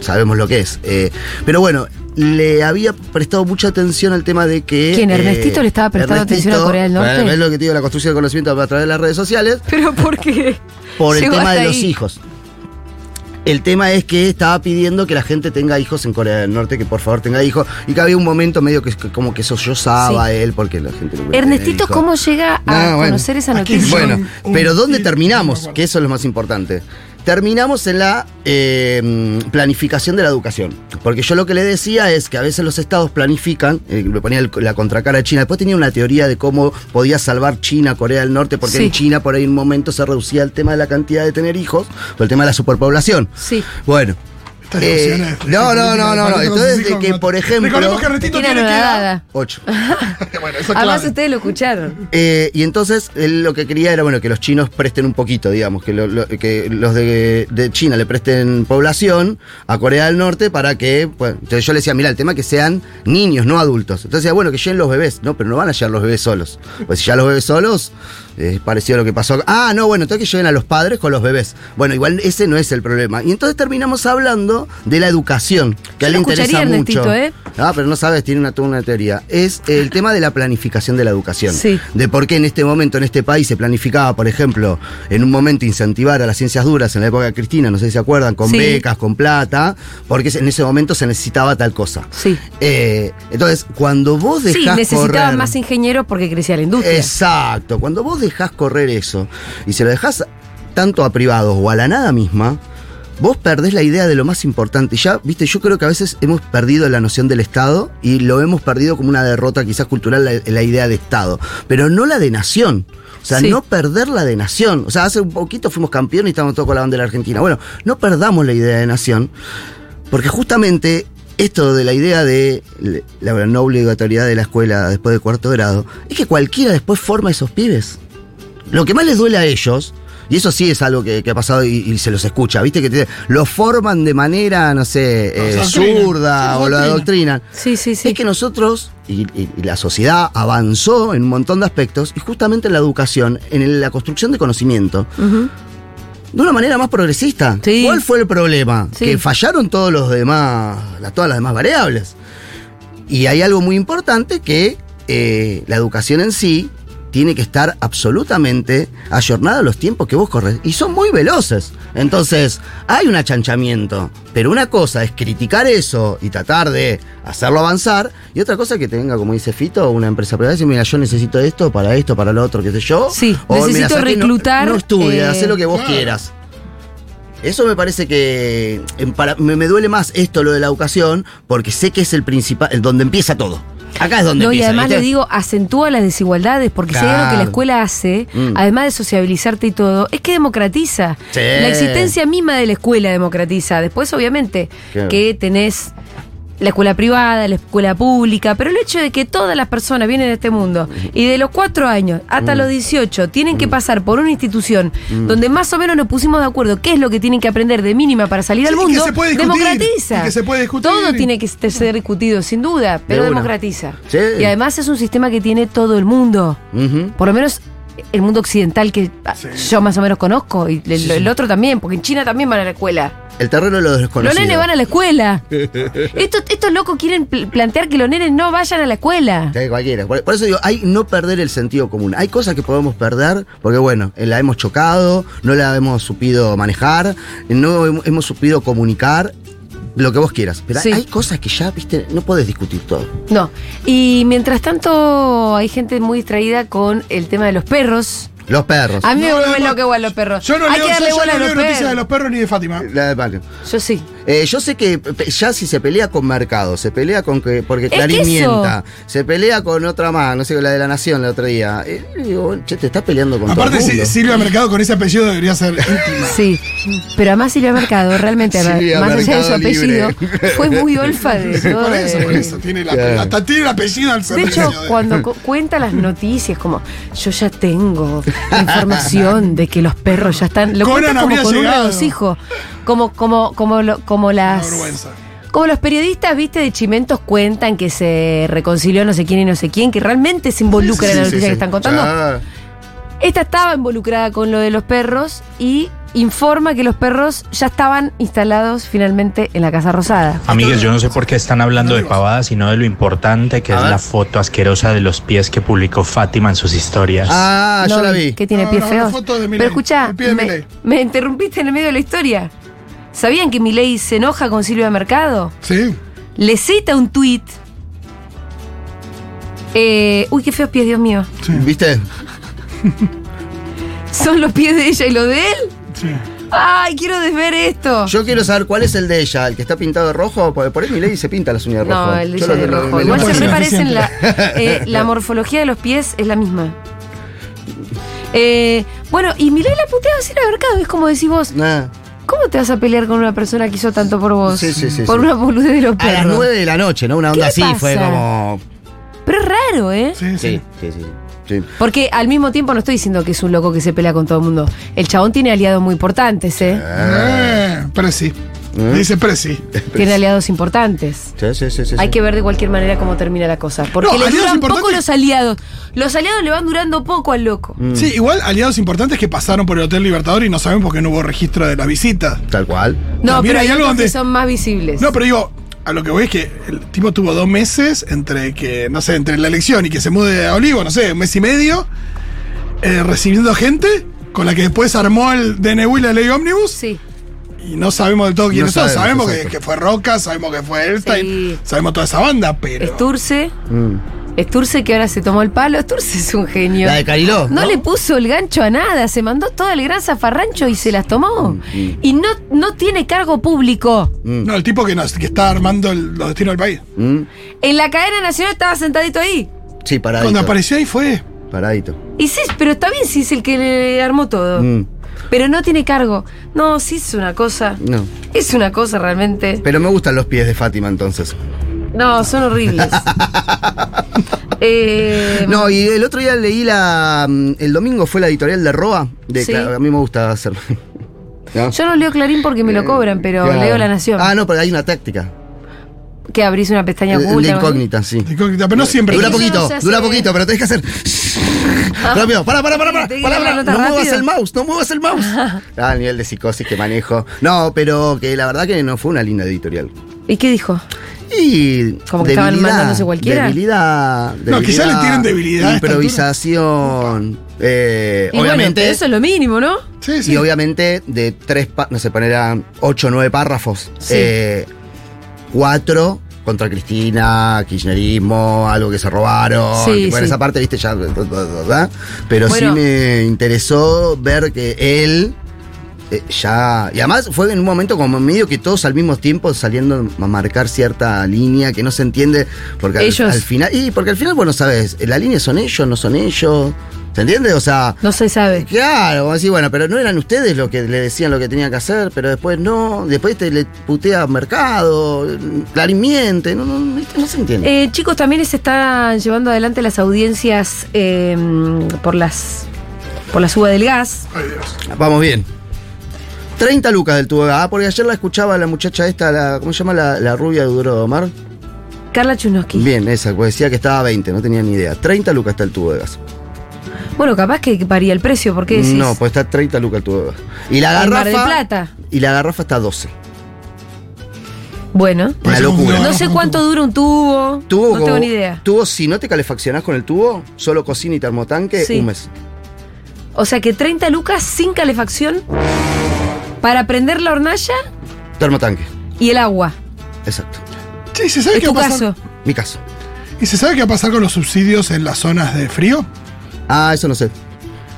sabemos lo que es. Eh, pero bueno, le había prestado mucha atención al tema de que. ¿Quién, Ernestito le estaba prestando atención a Corea del Norte? bueno, es lo que te digo, la construcción de conocimiento a través de las redes sociales Pero ¿por qué? por el tema de los hijos. El tema es que estaba pidiendo que la gente tenga hijos en Corea del Norte, que por favor tenga hijos, y que había un momento medio que, que como que sollozaba Sí. él porque la gente no Ernestito. ¿cómo llega a No, bueno. conocer esa noticia? Bueno, pero ¿dónde terminamos? Que eso es lo más importante. Terminamos en la eh, planificación de la educación. Porque yo lo que le decía es que a veces los estados planifican, eh, le ponía el- la contracara de China, después tenía una teoría de cómo podía salvar China, Corea del Norte, porque Sí. en China por ahí en un momento se reducía el tema de la cantidad de tener hijos, por el tema de la superpoblación. Sí. Bueno. Estas eh, no, no, no, no, no. Entonces, de que, por ejemplo. Recordemos que Ernestito Tiene que edad. anonadada. Ocho. bueno, eso es Además, clave. ustedes lo escucharon. Eh, y entonces él lo que quería era bueno que los chinos presten un poquito, digamos, que, lo- lo- que los de, de China le presten población a Corea del Norte para que, bueno, entonces yo le decía, mira, el tema es que sean niños, no adultos. Entonces decía, bueno, que lleguen los bebés, no, pero no van a llegar los bebés solos. Pues si ya los bebés solos, eh, pareció lo que pasó. Ah, no, bueno, entonces que lleguen a los padres con los bebés. Bueno, igual ese no es el problema. Y entonces terminamos hablando de la educación, que a él le interesa mucho. Ernestito, ¿eh? Ah, pero no sabes, tiene una, toda una teoría. Es el tema de la planificación de la educación. Sí. De por qué en este momento, en este país, se planificaba, por ejemplo, en un momento incentivar a las ciencias duras en la época de Cristina, no sé si se acuerdan, con Sí. becas, con plata, porque en ese momento se necesitaba tal cosa. Sí. Eh, entonces, cuando vos dejás Sí, necesitaban correr- más ingenieros porque crecía la industria. Exacto. Cuando vos dejás correr eso y se lo dejás tanto a privados o a la nada misma, vos perdés la idea de lo más importante. Y ya, viste, yo creo que a veces hemos perdido la noción del Estado y lo hemos perdido como una derrota quizás cultural la, la idea de Estado, pero no la de nación. O sea, Sí. no perder la de nación. O sea, hace un poquito fuimos campeones y estábamos todos con la bandera argentina. Bueno, no perdamos la idea de nación, porque justamente esto de la idea de la no obligatoriedad de la escuela después de cuarto grado, es que cualquiera después forma a esos pibes. Lo que más les duele a ellos, y eso sí es algo que, que ha pasado y, y se los escucha, ¿viste? Que te- los forman de manera, no sé, eh, zurda o lo adoctrinan. Sí, sí, sí. Es que nosotros y, y- y la sociedad avanzó en un montón de aspectos y justamente en la educación, en el- la construcción de conocimiento, de una manera más progresista. Sí. ¿Cuál fue el problema? Sí. Que fallaron todos los demás, la- todas las demás variables. Y hay algo muy importante que eh, la educación en sí tiene que estar absolutamente ayornada a los tiempos que vos corres. Y son muy veloces. Entonces, hay un achanchamiento. Pero una cosa es criticar eso y tratar de hacerlo avanzar. Y otra cosa es que tenga, como dice Fito, una empresa privada y decir, mira, yo necesito esto para esto, para lo otro, qué sé yo. Sí, O, necesito. No- reclutar, No, estudia, eh, haz lo que vos claro. quieras. Eso me parece que em, para- me, me duele más esto, lo de la educación, porque sé que es el principal, el donde empieza todo. Acá es donde No, y además ¿viste? le digo, acentúa las desigualdades, porque si hay algo que la Claro. escuela hace, Mm. además de sociabilizarte y todo, es que democratiza. Sí. La existencia misma de la escuela democratiza. Después, obviamente, Claro. que tenés la escuela privada, la escuela pública, pero el hecho de que todas las personas vienen a este mundo y de los cuatro años hasta Mm. los 18 tienen que pasar por una institución donde más o menos nos pusimos de acuerdo qué es lo que tienen que aprender de mínima para salir Sí, al y que mundo, se puede discutir, democratiza. que se puede discutir. Todo tiene que ser discutido, sin duda, pero democratiza. Sí. Y además es un sistema que tiene todo el mundo. Por lo menos el mundo occidental que ah, Sí. yo más o menos conozco, y el, el otro también, porque en China también van a la escuela. El terreno de los Los nenes van a la escuela. estos, estos locos quieren pl- plantear que los nenes no vayan a la escuela. Sí, cualquiera. Por, por eso digo, hay no perder el sentido común. Hay cosas que podemos perder porque, bueno, eh, la hemos chocado, no la hemos supido manejar, no hem- hemos supido comunicar, lo que vos quieras. Pero Sí. hay cosas que ya, viste, no podés discutir todo. No. Y mientras tanto, hay gente muy distraída con el tema de los perros. Los perros. A mí No, me vuelven loco igual los perros. Yo no hay leo, que darle yo- yo bola no a los leo noticias de los perros ni de Fátima. La de Paco. Yo sí. Eh, yo sé que ya si se pelea con Mercado, se pelea con que porque Clarín mienta, se pelea con otra más, no sé, la de la Nación el otro día. Eh, digo, che, te estás peleando con Aparte, todo el si-. Silvia Mercado con ese apellido debería ser íntima. Sí. Pero además Silvia Mercado, realmente, Silvia más allá de su apellido, Libre. fue muy olfa de todo por eso, de- por eso. Tiene la- Claro. hasta tiene el apellido al De hecho, cuando cu- cuenta las noticias, como yo ya tengo información de que los perros ya están. Lo Conan cuenta como con un llegado. regocijo. Como, como, como, lo- como Una las. vergüenza. Como los periodistas, viste, de Chimentos cuentan que se reconcilió no sé quién y no sé quién, que realmente se involucra en la noticia sí. que están contando. Ah, Esta estaba involucrada con lo de los perros y informa que los perros ya estaban instalados finalmente en la Casa Rosada. Amigues, yo no sé por qué están hablando de pavadas, sino de lo importante que es la foto asquerosa de los pies que publicó Fátima en sus historias. Ah, yo No, la vi. Que tiene No, pies no, feos. una foto de Milei, Pero escucha, me, me interrumpiste en el medio de la historia. ¿Sabían que Milei se enoja con Silvia Mercado? Sí. Le cita un tuit. Eh, uy, qué feos pies, Dios mío. ¿Viste? ¿Son los pies de ella y los de él? Sí. ¡Ay, quiero desver esto! Yo quiero saber cuál es el de ella, el que está pintado de rojo. Por, por ahí mi ley se pinta las uñas de rojo. no, el de ella de rojo. Igual se reparecen la, eh, la morfología de los pies es la misma. Eh, bueno, y Milei la putea así la mercado, es como decís vos, Nah. ¿Cómo te vas a pelear con una persona que hizo tanto por vos? Sí, sí, sí, Por sí. una boludez de los A perros. las 9 de la noche, ¿no? Una onda ¿Qué así, pasa? fue como. Pero es raro, ¿eh? Sí, sí. Sí, sí, sí. sí. Porque al mismo tiempo no estoy diciendo que es un loco que se pelea con todo el mundo. El chabón tiene aliados muy importantes, ¿eh? Eh, Presi. ¿Eh? Dice Presi. Tiene aliados importantes. Sí, sí, sí, sí, Hay sí. que ver de cualquier manera cómo termina la cosa. Porque No, le duran poco los aliados. Los aliados le van durando poco al loco. Mm. Sí, igual aliados importantes que pasaron por el Hotel Libertador y no sabemos por qué no hubo registro de la visita. Tal cual. No, También pero hay algo que donde- son más visibles. No, pero digo, a lo que voy es que el tipo tuvo dos meses entre que, no sé, entre la elección y que se mude a Olivo, no sé, un mes y medio, eh, recibiendo gente con la que después armó el DNU y la ley Omnibus. Sí. Y no sabemos del todo quiénes No son. sabemos, Sabemos que, fue Roca, sabemos que fue Elstein, Sí. sabemos toda esa banda, pero. Esturce. Mm. Esturce que ahora se tomó el palo. Esturce es un genio. La de Cariló. No, le puso el gancho a nada, se mandó todo el gran zafarrancho y se las tomó. Mm, Y no, no tiene cargo público. Mm. No, el tipo que, nos, que está armando el- los destinos del país. Mm. En la cadena nacional estaba sentadito ahí. Sí, paradito. Cuando apareció ahí fue. Paradito. Y sí, pero está bien si es el que le armó todo. Pero no tiene cargo. No, sí es una cosa. No. Es una cosa realmente. Pero me gustan los pies de Fátima entonces. No, son horribles. Eh, No, y el otro día leí la. mm, El domingo fue la editorial de Roa. De, Sí. A mí me gusta hacer. ¿No? Yo no leo Clarín porque me lo cobran, pero Claro. leo La Nación. Ah, no, pero hay una táctica. Que abrís una pestaña oculta. así. incógnita, sí. incógnita, Pero no siempre. Dura poquito, dura poquito, pero tenés que hacer. Rápido, para, para, para, para, la No muevas el mouse, no muevas el mouse. Ah, el nivel de psicosis que manejo. No, pero que la verdad que no fue una linda editorial. ¿Y qué dijo? Y Como que estaban mandándose cualquiera. Debilidad, No, quizá le tienen debilidad Improvisación. eh, Y obviamente. eso es lo mínimo, ¿no? Sí, sí. Y obviamente de tres, no sé, poner a ocho o nueve párrafos. Sí. eh, cuatro contra Cristina, kirchnerismo, algo que se robaron. Sí, esa parte, viste, ya. ¿verdad? Pero Bueno. sí me interesó ver que él eh, ya. Y además fue en un momento como medio que todos al mismo tiempo saliendo a marcar cierta línea que no se entiende. Porque al- Ellos. Al, final. Y porque al final, bueno, sabes, la línea son ellos, no son ellos. ¿Se entiende? O sea. No se sabe. Claro, decís, bueno, pero no eran ustedes los que le decían lo que tenía que hacer, pero después no, después te le putea mercado, Clarín miente, no, no, no, no se entiende. Eh, chicos, también se están llevando adelante las audiencias eh, por las por la suba del gas. Ay, Dios. Vamos bien. 30 lucas del tubo de gas. Ah, porque ayer la escuchaba la muchacha esta, la, ¿cómo se llama? La, la rubia de Duro de Omar. Carla Chunoski. Bien, esa, pues decía que estaba a 20, no tenía ni idea. 30 lucas está el tubo de gas. Bueno, capaz que varía el precio, ¿por qué decís? No, pues está 30 lucas el tubo de gas. Y la En Mar del garrafa. Plata. Y la garrafa está a 12. Bueno. Una locura. No sé cuánto dura un tubo. Tubo no como- tengo ni idea. Tubo, si no te calefaccionás con el tubo, solo cocina y termotanque, Sí. un mes. O sea que 30 lucas sin calefacción para prender la hornalla Termotanque, y el agua. exacto. Sí, ¿se sabe Es qué tu va a pasar? caso. Mi caso. ¿Y se sabe qué va a pasar con los subsidios en las zonas de frío? Ah, eso no sé.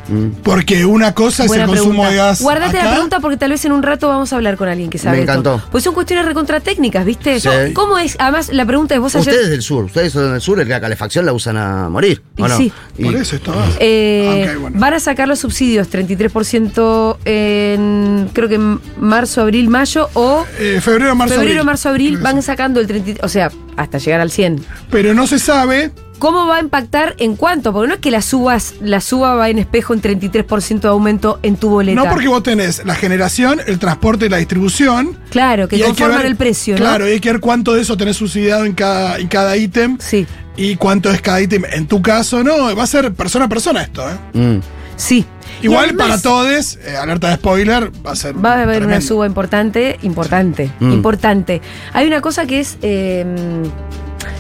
Mm. Porque una cosa es Buena el consumo de gas. Guardate la pregunta porque tal vez en un rato vamos a hablar con alguien que sabe. Me esto. encantó. Pues son cuestiones recontra técnicas, ¿viste? Sí. ¿Cómo es? Además, la pregunta es vos ayer. Ustedes del sur, ustedes son del sur, la calefacción la usan a morir. Y ¿o no? sí. Y- Por eso estaba. Eh, bueno. Van a sacar los subsidios 33% en creo que en marzo, abril, mayo o Eh, febrero, marzo, febrero, abril. marzo, abril van sacando el 30, o sea, hasta llegar al 100. Pero no se sabe. ¿Cómo va a impactar en cuánto? Porque no es que la subas, la suba va en espejo en 33% de aumento en tu boleta. No porque vos tenés la generación, el transporte y la distribución. Claro, que conforman ver- el precio, ¿no? Claro, y hay que ver cuánto de eso tenés subsidiado en cada, en cada ítem. Sí, Y cuánto es cada ítem. En tu caso, no. Va a ser persona a persona esto, ¿eh? Mm. Sí. Igual además, para todos, eh, alerta de spoiler, va a ser. Va a haber una suba importante, importante, Mm. importante. Hay una cosa que es. eh,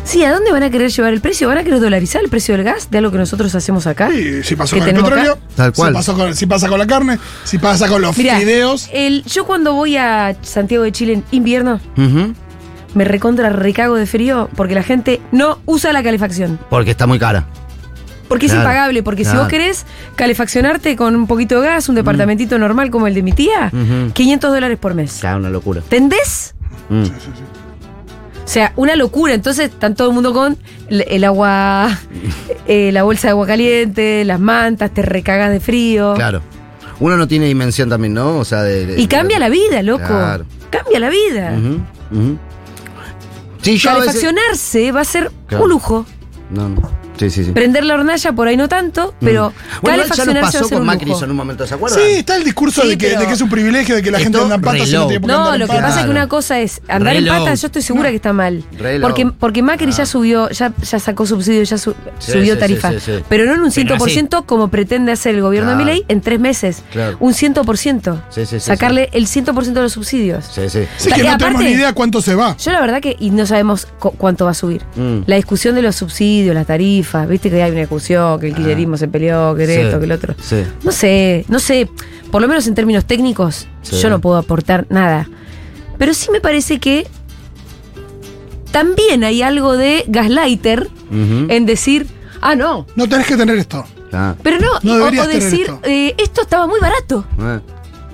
sí, ¿a dónde van a querer llevar el precio? ¿Van a querer dolarizar el precio del gas de algo que nosotros hacemos acá? Sí, si pasó con el petróleo, acá. Tal cual. Si, pasó con- si pasa con la carne, si pasa con los Mirá, fideos. el, yo cuando voy a Santiago de Chile en invierno, me recontra recago de frío porque la gente no usa la calefacción. Porque está muy cara. Porque es impagable, porque si vos querés calefaccionarte con un poquito de gas, un departamentito normal como el de mi tía, Ujú. 500 dólares por mes. Claro, una locura. ¿Entendés? Mm. O sea, una locura. Entonces están todo el mundo con el, agua, eh, la bolsa de agua caliente, las mantas, te recagas de frío. Claro. Uno no tiene dimensión también, ¿no? O sea, de. de- Y cambia la vida, loco. Claro. Cambia la vida. Sí, yo veces- Calefaccionarse va a ser Claro. un lujo. No, no. Sí, sí, sí. Prender la hornalla por ahí no tanto, pero Mm. Bueno, ya pasó ser con un Macri en un momento, ¿se acuerdan? Sí, está el discurso Sí, de, que, pero de que es un privilegio, de que la gente anda en patas no tiene por qué No, andar lo que pasa es que una cosa es andar en patas, yo estoy segura que está mal. Reloj. Porque, porque Macri ya Ah. subió, ya, ya sacó subsidio, ya su- Sí, subió sí, tarifa. sí, sí, sí. Pero no en un Pero 100% como pretende hacer el gobierno Claro. de Milei en tres meses. Claro. Un 100%. Sí, sí, sí, Sacarle el 100% de los subsidios. Sí, sí. Sí, que no tenemos ni idea cuánto se va. Yo la verdad que, y no sabemos cu- cuánto va a subir. Mm. La discusión de los subsidios, las tarifas, viste que hay una discusión, que el kirchnerismo se peleó, que Sí, esto, que el otro. sí. No sé, no sé, por lo menos en términos técnicos, Sí. yo no puedo aportar nada. Pero sí me parece que también hay algo de gaslighter en decir, ah, no, No tenés que tener esto. Ah. pero no, No o- o, deberías tener decir, esto. eh, esto estaba muy barato. Ah.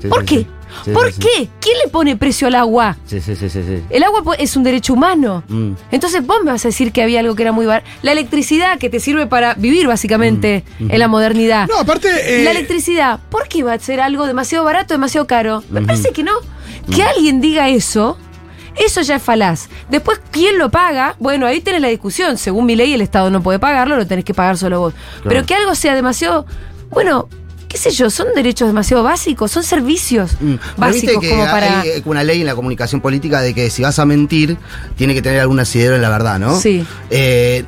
Sí, ¿Por sí, qué? Sí. ¿Por sí, sí. qué? ¿Quién le pone precio al agua? Sí, sí, sí, sí. sí. El agua es un derecho humano. Mm. Entonces vos me vas a decir que había algo que era muy barato. La electricidad que te sirve para vivir básicamente Mm. en la modernidad. No, aparte. eh, La electricidad, ¿por qué va a ser algo demasiado barato, demasiado caro? Me parece que no. Que alguien diga eso, eso ya es falaz. Después, ¿quién lo paga? Bueno, ahí tenés la discusión. Según mi ley, el Estado no puede pagarlo, lo tenés que pagar solo vos. Pero que algo sea demasiado. Bueno, qué sé yo, son derechos demasiado básicos, son servicios Mm. Básicos que como para. hay eh, una ley en la comunicación política de que si vas a mentir, tiene que tener algún asidero en la verdad, ¿no? Sí. Eh,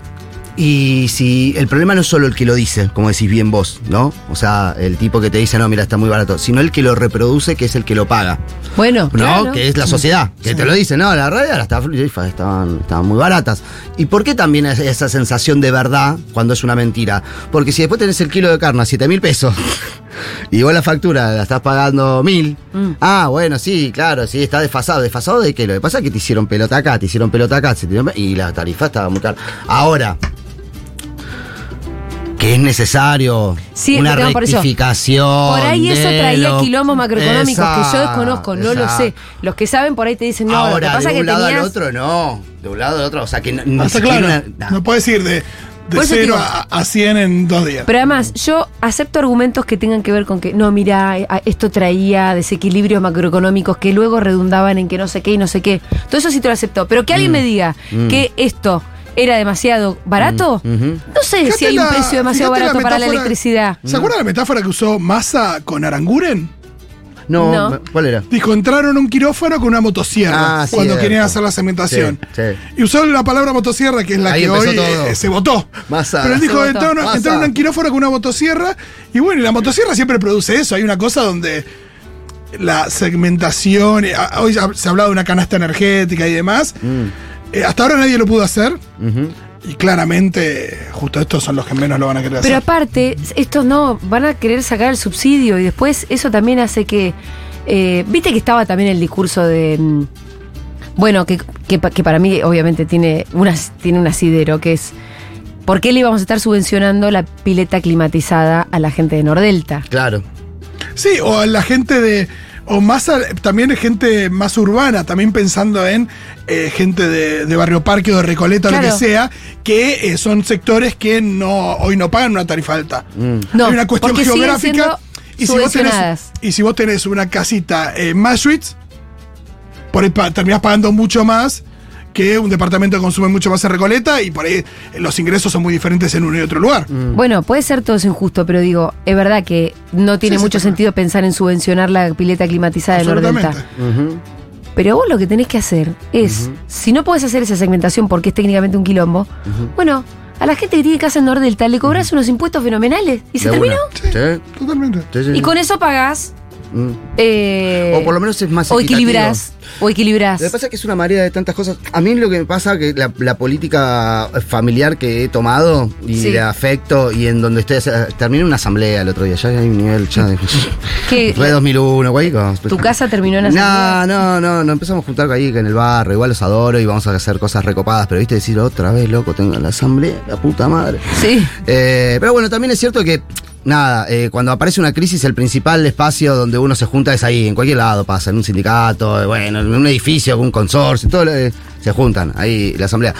y si el problema no es solo el que lo dice, como decís bien vos, ¿no? O sea, el tipo que te dice, no, mira, está muy barato, sino el que lo reproduce, que es el que lo paga. Bueno, ¿No? claro. Que es la sociedad, que te lo dice, no, la radio las tarifas estaban, estaban muy baratas. ¿Y por qué también es esa sensación de verdad cuando es una mentira? Porque si después tenés el kilo de carne a 7 mil pesos y vos la factura la estás pagando mil, Mm. ah, bueno, sí, claro, sí, está desfasado. ¿Desfasado de qué? Lo que pasa es que te hicieron pelota acá, te hicieron pelota acá, y la tarifa estaba muy cara. Ahora, que es necesario Sí, una eso. rectificación. Por ahí eso traía lo- quilombos macroeconómicos que yo desconozco, no lo sé. Los que saben por ahí te dicen, no, Ahora, lo que pasa de es un que lado tenías... al otro, no. De un lado al otro, o sea que no, ni Ah, está siquiera claro. una- No puedes ir de, de Por eso 0 digo- a, a 100 en dos días. Pero además, yo acepto argumentos que tengan que ver con que, no, mira, eh, esto traía desequilibrios macroeconómicos que luego redundaban en que no sé qué y no sé qué. Todo eso sí te lo acepto. Pero que alguien me diga Mm. que esto era demasiado barato, Mm, no sé Fíjate si hay un precio demasiado barato para la electricidad. ¿Se acuerdan la metáfora que usó Massa con Aranguren? No, ¿cuál era? Dijo, entraron a un quirófano con una motosierra Ah, cuando querían hacer la cementación. Sí, sí. Y usó la palabra motosierra, que es la Ahí que hoy todo. eh, se votó. Massa. Pero él dijo, entraron, entraron a un quirófano con una motosierra. Y bueno, y la motosierra siempre produce eso. Hay una cosa donde la segmentación, eh, hoy se ha hablado de una canasta energética y demás. Mm, Eh, hasta ahora nadie lo pudo hacer. Y claramente, justo estos son los que menos lo van a querer Pero hacer. aparte, estos no, van a querer sacar el subsidio y después eso también hace que. eh, Viste que estaba también el discurso de. mm, Bueno, que, que para mí obviamente tiene, una, tiene un asidero, que es. ¿Por qué le íbamos a estar subvencionando la pileta climatizada a la gente de Nordelta? Claro. Sí, o a la gente de. O más también gente más urbana, también pensando en eh, gente de, de Barrio Parque o de Recoleta, lo Claro. que sea, que eh, son sectores que no hoy no pagan una tarifa alta. Mm. No, Hay una cuestión geográfica. Y si, vos tenés, y si vos tenés una casita en Maastricht, por ahí pa- terminás pagando mucho más que un departamento que consume mucho más en Recoleta y por ahí los ingresos son muy diferentes en uno y otro lugar. Bueno, puede ser todo eso injusto, pero digo, es verdad que no tiene Sí, mucho claro. sentido pensar en subvencionar la pileta climatizada de Nordelta. Ujú. Pero vos lo que tenés que hacer es, si no podés hacer esa segmentación porque es técnicamente un quilombo, bueno, a la gente que tiene casa en Nordelta le cobras unos impuestos fenomenales y se terminó. Sí, Totalmente. sí, sí. Y con eso pagás. Mm. eh, O por lo menos es más O equilibrás. O equilibrás. Lo que pasa es que es una marea de tantas cosas. A mí lo que me pasa es que la, la política familiar que he tomado y Sí. de afecto y en donde estoy, terminé una asamblea el otro día, ya hay un nivel, ya Que fue 2001, güey. tu casa terminó en No, asamblea. no, no, no empezamos a juntar ahí en el barrio, igual los adoro y vamos a hacer cosas recopadas, pero viste decir otra vez, loco, tengo la asamblea, la puta madre. Sí. Eh, pero bueno, también es cierto que, nada, eh, cuando aparece una crisis, el principal espacio donde uno se junta es ahí, en cualquier lado pasa, en un sindicato, eh, bueno, en un edificio, un consorcio, todo lo- eh, se juntan ahí la asamblea.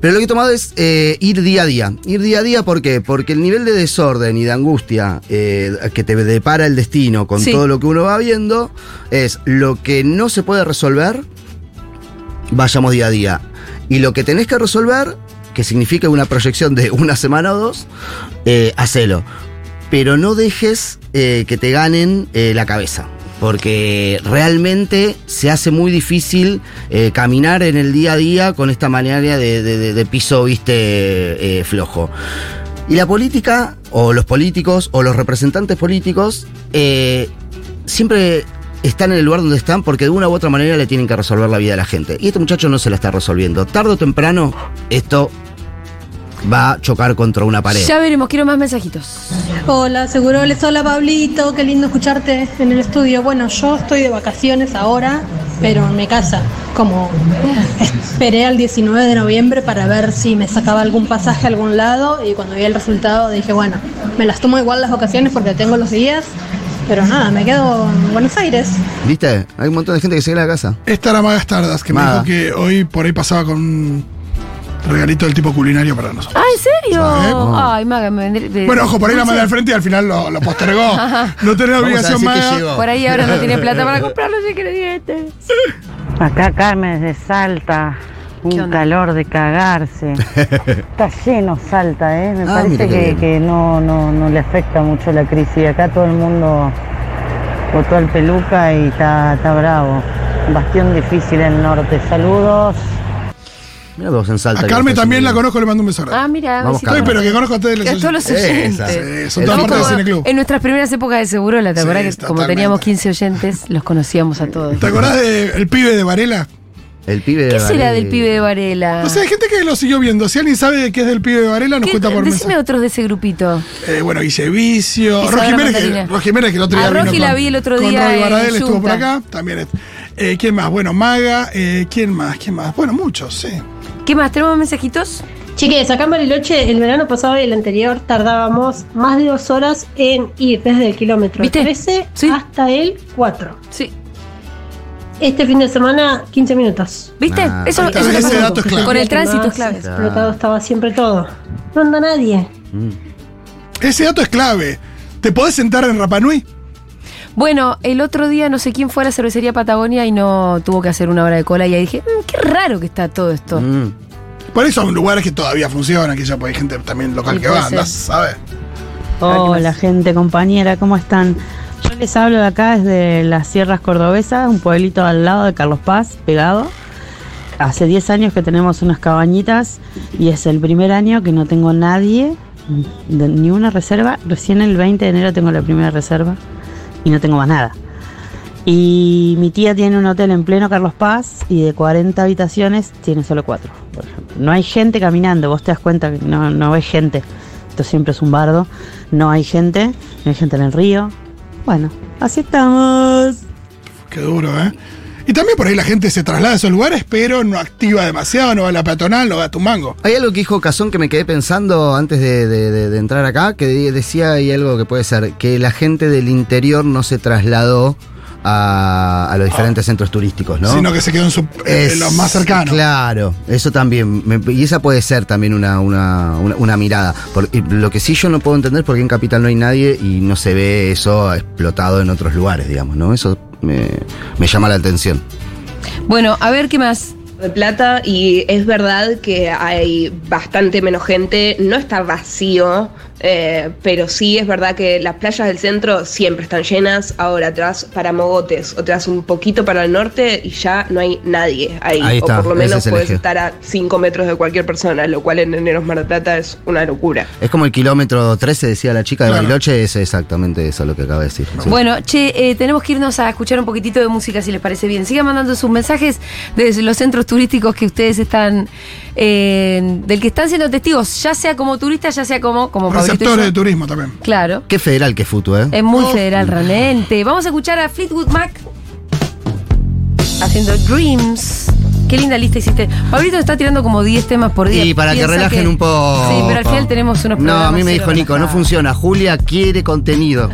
Pero lo que he tomado es eh, ir día a día. Ir día a día, ¿por qué? Porque el nivel de desorden y de angustia eh, que te depara el destino con Sí. todo lo que uno va viendo es lo que no se puede resolver, vayamos día a día. Y lo que tenés que resolver, que significa una proyección de una semana o dos, eh, hacelo. Pero no dejes eh, que te ganen eh, la cabeza. Porque realmente se hace muy difícil eh, caminar en el día a día con esta manera de, de- piso, viste, flojo. Y la política, o los políticos, o los representantes políticos, siempre están en el lugar donde están porque de una u otra manera le tienen que resolver la vida a la gente. Y este muchacho no se la está resolviendo. Tarde o temprano, esto va a chocar contra una pared. Ya veremos, quiero más mensajitos. Hola, seguro les hola Pablito, qué lindo escucharte en el estudio. Bueno, yo estoy de vacaciones ahora, pero en mi casa. Como esperé al 19 de noviembre para ver si me sacaba algún pasaje a algún lado y cuando vi el resultado dije, bueno, me las tomo igual las vacaciones porque tengo los días, pero nada, me quedo en Buenos Aires. ¿Viste? Hay un montón de gente que se queda a la casa. Esta era Magas Tardas, que Maga. me dijo que hoy por ahí pasaba con regalito del tipo culinario para nosotros. Ah, ¿en serio? ¿Sabes? Ay, Maga, me vendré. de- Bueno, ojo, por ahí la mandé al frente y al final lo, lo postergó. No Vamos a obligación decir que Maga. llegó. Por ahí ahora no tiene plata para comprar los ingredientes. Acá Carmen de Salta, ¿Qué un onda? calor de cagarse. Está lleno Salta, ¿eh? Me Ah, mira parece qué que, bien. que no, no, no le afecta mucho la crisis. Acá todo el mundo votó al peluca y está, está bravo. Bastión difícil en el norte. Saludos. Mira vos en Salta. A Carmen también la conozco, le mando un beso. Ah, mira. Vamos, Carmen. pero que conozco a todos los A todos los Esa. oyentes. Sí, son todas partes del Cine Club. En nuestras primeras épocas de Seguro, ¿te acordás Sí, que como teníamos 15 oyentes, los conocíamos a todos? ¿Te acordás del pibe de Varela? El pibe de ¿Qué será del pibe de Varela? O sea, hay gente que lo siguió viendo. Si alguien sabe qué es del pibe de Varela, nos ¿Qué- cuenta por Decime mensaje. otros de ese grupito. Eh, bueno, Guille Vicio. Isabela Roy Jiménez, que, Mandarina. Roy Jiménez, que el otro A día vino Roji con, la vi el otro con día Roy en Baradel, estuvo por acá. También. es- Eh, ¿Quién más? Bueno, Maga. Eh, ¿Quién más? ¿Quién más? Bueno, muchos, sí. ¿Qué más? ¿Tenemos mensajitos? Chiques, acá en Bariloche el verano pasado y el anterior tardábamos más de dos horas en ir desde el kilómetro ¿Viste? 13 Sí. hasta el 4. Sí. Este fin de semana, 15 minutos. ¿Viste? Ah, eso, eso ese es dato es clave. Con el tránsito es clave. Explotado estaba siempre todo. No anda nadie. Ese dato es clave. ¿Te podés sentar en Rapanui? Bueno, el otro día no sé quién fue a la cervecería Patagonia y no tuvo que hacer una hora de cola y ahí dije, "Mm, qué raro que está todo esto. Mm. Por eso son lugares que todavía funcionan, que ya pues, hay gente también local Sí, que va, andás, ¿sabes? Hola gente, compañera, ¿cómo están? Yo les hablo de acá desde las Sierras Cordobesas, un pueblito al lado de Carlos Paz, pegado. Hace 10 años que tenemos unas cabañitas y es el primer año que no tengo nadie, ni una reserva. Recién el 20 de enero tengo la primera reserva y no tengo más nada. Y mi tía tiene un hotel en pleno Carlos Paz y de 40 habitaciones tiene solo 4, por ejemplo. No hay gente caminando, vos te das cuenta que no, no ves gente. Esto siempre es un bardo. No hay gente, no hay gente en el río. Bueno, así estamos. Qué duro, ¿eh? Y también por ahí la gente se traslada a esos lugares, pero no activa demasiado, no va a la peatonal, no va a Tumango. Hay algo que dijo Cazón que me quedé pensando antes de, de- de- de entrar acá, que de- decía ahí algo que puede ser, que la gente del interior no se trasladó a, a los diferentes centros turísticos, ¿no? Sino que se quedó en, su- en los más cercanos. Claro, eso también. me- y esa puede ser también una, una, una- una mirada. Por- lo que sí yo no puedo entender es por qué en Capital no hay nadie y no se ve eso explotado en otros lugares, digamos, ¿no? Eso me, me llama la atención. Bueno, a ver qué más. De Plata y es verdad que hay bastante menos gente, no está vacío, eh, pero sí es verdad que las playas del centro siempre están llenas, ahora te vas para Mogotes o te vas un poquito para el norte y ya no hay nadie ahí, Ahí está, o por lo menos puedes eje. estar a 5 metros de cualquier persona, lo cual en Eneros Mar del Plata es una locura. Es como el kilómetro 13, decía la chica de Claro. Bariloche, es exactamente eso lo que acaba de decir. sí. Bueno, che, eh, tenemos que irnos a escuchar un poquitito de música si les parece bien. Sigan mandando sus mensajes desde los centros turísticos que ustedes están, eh, del que están siendo testigos, ya sea como turistas, ya sea como, como Receptores de turismo también. Claro. Qué federal que futu, ¿eh? Es muy federal realmente. Vamos a escuchar a Fleetwood Mac haciendo Dreams. Qué linda lista hiciste. Pablito está tirando como 10 temas por día. Y para que relajen un poco. Sí, pero al final tenemos unos No, a mí me dijo Nico, no funciona. Julia quiere contenido.